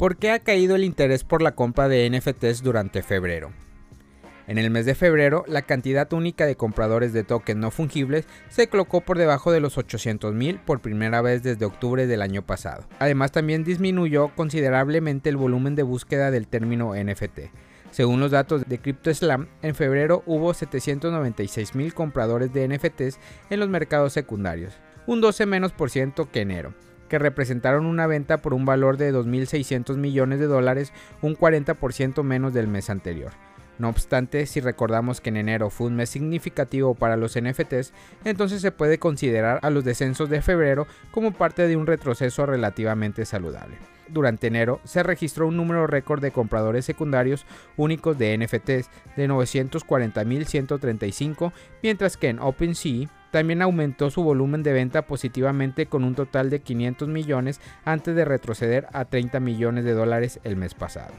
¿Por qué ha caído el interés por la compra de NFTs durante febrero? En el mes de febrero, la cantidad única de compradores de tokens no fungibles se colocó por debajo de los 800.000 por primera vez desde octubre del año pasado. Además, también disminuyó considerablemente el volumen de búsqueda del término NFT. Según los datos de CryptoSlam, en febrero hubo 796.000 compradores de NFTs en los mercados secundarios, un 12 menos por ciento que enero que representaron una venta por un valor de 2.600 millones de dólares, un 40% menos del mes anterior. No obstante, si recordamos que en enero fue un mes significativo para los NFTs, entonces se puede considerar a los descensos de febrero como parte de un retroceso relativamente saludable. Durante enero se registró un número récord de compradores secundarios únicos de NFTs de 940.135, mientras que en OpenSea también aumentó su volumen de venta positivamente con un total de 500 millones antes de retroceder a 30 millones de dólares el mes pasado.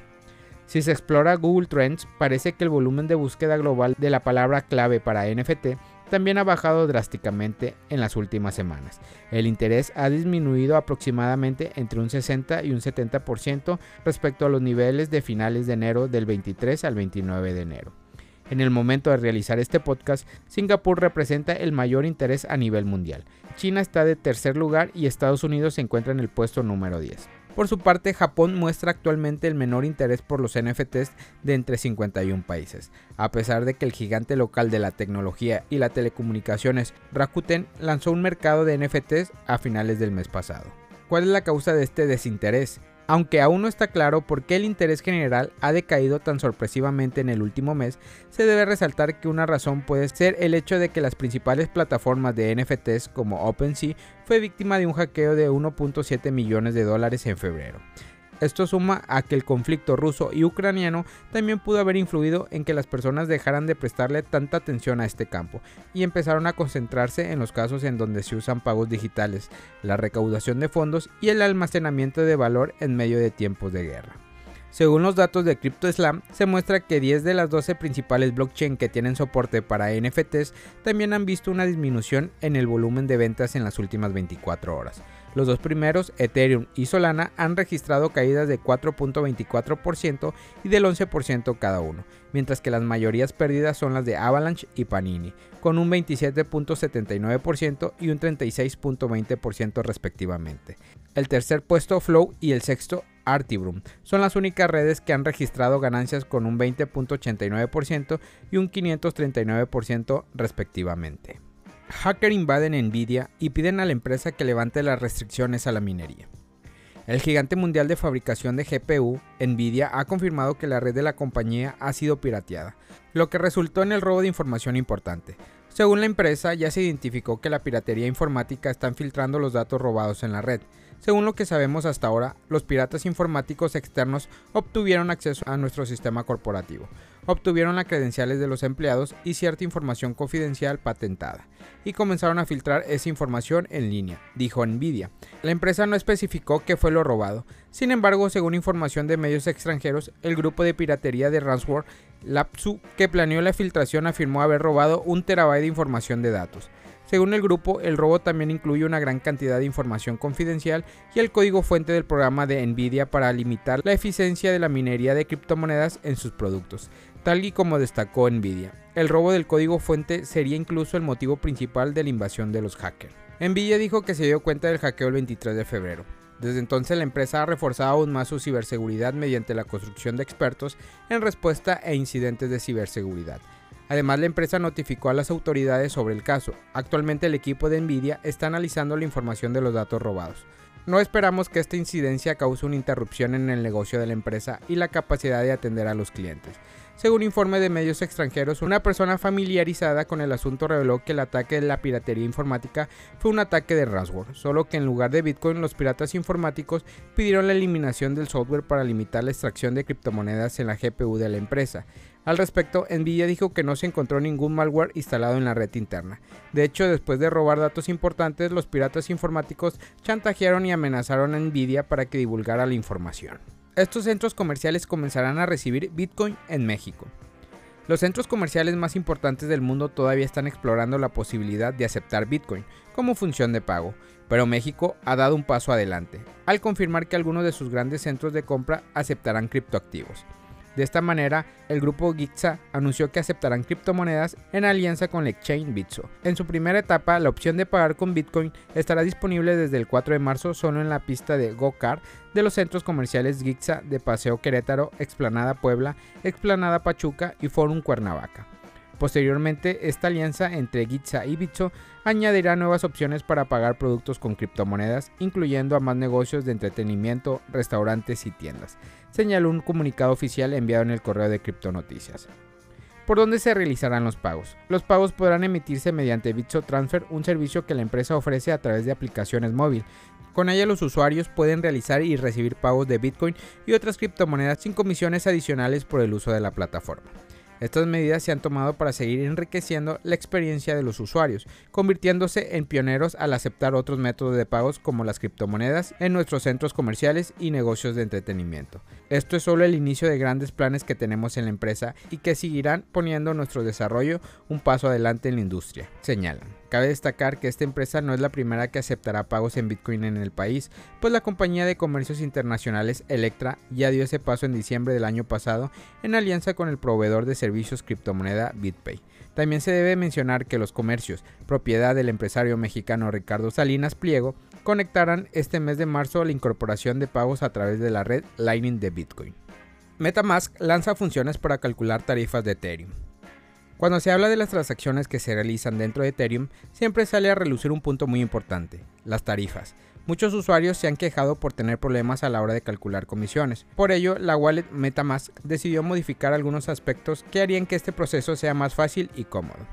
Si se explora Google Trends, parece que el volumen de búsqueda global de la palabra clave para NFT también ha bajado drásticamente en las últimas semanas. El interés ha disminuido aproximadamente entre un 60 y un 70% respecto a los niveles de finales de enero del 23 al 29 de enero. En el momento de realizar este podcast, Singapur representa el mayor interés a nivel mundial. China está de tercer lugar y Estados Unidos se encuentra en el puesto número 10. Por su parte, Japón muestra actualmente el menor interés por los NFTs de entre 51 países, a pesar de que el gigante local de la tecnología y la telecomunicaciones Rakuten lanzó un mercado de NFTs a finales del mes pasado. ¿Cuál es la causa de este desinterés? Aunque aún no está claro por qué el interés general ha decaído tan sorpresivamente en el último mes, se debe resaltar que una razón puede ser el hecho de que las principales plataformas de NFTs como OpenSea fue víctima de un hackeo de 1.7 millones de dólares en febrero. Esto suma a que el conflicto ruso y ucraniano también pudo haber influido en que las personas dejaran de prestarle tanta atención a este campo y empezaron a concentrarse en los casos en donde se usan pagos digitales, la recaudación de fondos y el almacenamiento de valor en medio de tiempos de guerra. Según los datos de CryptoSlam, se muestra que 10 de las 12 principales blockchain que tienen soporte para NFTs también han visto una disminución en el volumen de ventas en las últimas 24 horas. Los dos primeros, Ethereum y Solana, han registrado caídas de 4.24% y del 11% cada uno, mientras que las mayorías perdidas son las de Avalanche y Panini, con un 27.79% y un 36.20% respectivamente. El tercer puesto Flow y el sexto Artibrum son las únicas redes que han registrado ganancias con un 20.89% y un 539% respectivamente hacker invaden Nvidia y piden a la empresa que levante las restricciones a la minería. El gigante mundial de fabricación de GPU, Nvidia, ha confirmado que la red de la compañía ha sido pirateada, lo que resultó en el robo de información importante. Según la empresa, ya se identificó que la piratería informática está filtrando los datos robados en la red, según lo que sabemos hasta ahora, los piratas informáticos externos obtuvieron acceso a nuestro sistema corporativo, obtuvieron las credenciales de los empleados y cierta información confidencial patentada, y comenzaron a filtrar esa información en línea, dijo Nvidia. La empresa no especificó qué fue lo robado, sin embargo, según información de medios extranjeros, el grupo de piratería de ransomware Lapsu, que planeó la filtración, afirmó haber robado un terabyte de información de datos. Según el grupo, el robo también incluye una gran cantidad de información confidencial y el código fuente del programa de Nvidia para limitar la eficiencia de la minería de criptomonedas en sus productos, tal y como destacó Nvidia. El robo del código fuente sería incluso el motivo principal de la invasión de los hackers. Nvidia dijo que se dio cuenta del hackeo el 23 de febrero. Desde entonces la empresa ha reforzado aún más su ciberseguridad mediante la construcción de expertos en respuesta a incidentes de ciberseguridad. Además, la empresa notificó a las autoridades sobre el caso. Actualmente el equipo de Nvidia está analizando la información de los datos robados. No esperamos que esta incidencia cause una interrupción en el negocio de la empresa y la capacidad de atender a los clientes. Según informe de medios extranjeros, una persona familiarizada con el asunto reveló que el ataque de la piratería informática fue un ataque de ransomware, solo que en lugar de Bitcoin los piratas informáticos pidieron la eliminación del software para limitar la extracción de criptomonedas en la GPU de la empresa. Al respecto, Nvidia dijo que no se encontró ningún malware instalado en la red interna. De hecho, después de robar datos importantes, los piratas informáticos chantajearon y amenazaron a Nvidia para que divulgara la información estos centros comerciales comenzarán a recibir Bitcoin en México. Los centros comerciales más importantes del mundo todavía están explorando la posibilidad de aceptar Bitcoin como función de pago, pero México ha dado un paso adelante, al confirmar que algunos de sus grandes centros de compra aceptarán criptoactivos. De esta manera, el grupo Gitza anunció que aceptarán criptomonedas en alianza con el exchange Bitso. En su primera etapa, la opción de pagar con Bitcoin estará disponible desde el 4 de marzo solo en la pista de GoCar de los centros comerciales Gitza de Paseo Querétaro, Explanada Puebla, Explanada Pachuca y Forum Cuernavaca. Posteriormente, esta alianza entre Gitza y Bitso añadirá nuevas opciones para pagar productos con criptomonedas, incluyendo a más negocios de entretenimiento, restaurantes y tiendas, señaló un comunicado oficial enviado en el correo de Criptonoticias. ¿Por dónde se realizarán los pagos? Los pagos podrán emitirse mediante Bitso Transfer, un servicio que la empresa ofrece a través de aplicaciones móvil. Con ella los usuarios pueden realizar y recibir pagos de Bitcoin y otras criptomonedas sin comisiones adicionales por el uso de la plataforma. Estas medidas se han tomado para seguir enriqueciendo la experiencia de los usuarios, convirtiéndose en pioneros al aceptar otros métodos de pagos como las criptomonedas en nuestros centros comerciales y negocios de entretenimiento. Esto es solo el inicio de grandes planes que tenemos en la empresa y que seguirán poniendo nuestro desarrollo un paso adelante en la industria, señalan. Cabe destacar que esta empresa no es la primera que aceptará pagos en Bitcoin en el país, pues la compañía de comercios internacionales Electra ya dio ese paso en diciembre del año pasado en alianza con el proveedor de servicios criptomoneda BitPay. También se debe mencionar que los comercios, propiedad del empresario mexicano Ricardo Salinas Pliego, conectarán este mes de marzo la incorporación de pagos a través de la red Lightning de Bitcoin. MetaMask lanza funciones para calcular tarifas de Ethereum. Cuando se habla de las transacciones que se realizan dentro de Ethereum, siempre sale a relucir un punto muy importante, las tarifas. Muchos usuarios se han quejado por tener problemas a la hora de calcular comisiones. Por ello, la wallet MetaMask decidió modificar algunos aspectos que harían que este proceso sea más fácil y cómodo.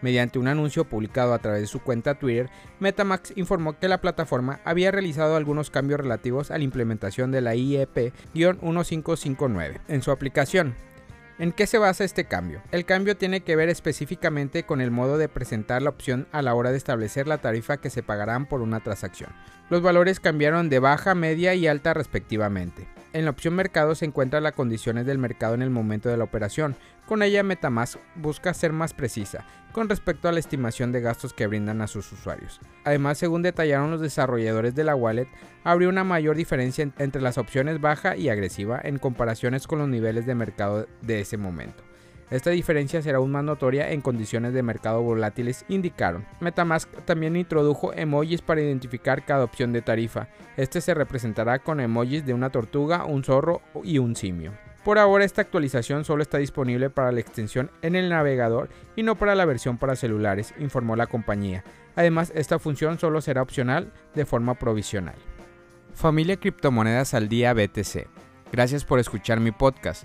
Mediante un anuncio publicado a través de su cuenta Twitter, Metamask informó que la plataforma había realizado algunos cambios relativos a la implementación de la IEP-1559 en su aplicación, ¿En qué se basa este cambio? El cambio tiene que ver específicamente con el modo de presentar la opción a la hora de establecer la tarifa que se pagarán por una transacción. Los valores cambiaron de baja, media y alta respectivamente. En la opción mercado se encuentran las condiciones del mercado en el momento de la operación. Con ella Metamask busca ser más precisa con respecto a la estimación de gastos que brindan a sus usuarios. Además, según detallaron los desarrolladores de la wallet, habría una mayor diferencia entre las opciones baja y agresiva en comparaciones con los niveles de mercado de ese momento. Esta diferencia será aún más notoria en condiciones de mercado volátiles, indicaron. Metamask también introdujo emojis para identificar cada opción de tarifa. Este se representará con emojis de una tortuga, un zorro y un simio. Por ahora esta actualización solo está disponible para la extensión en el navegador y no para la versión para celulares, informó la compañía. Además, esta función solo será opcional de forma provisional. Familia Criptomonedas al Día BTC. Gracias por escuchar mi podcast.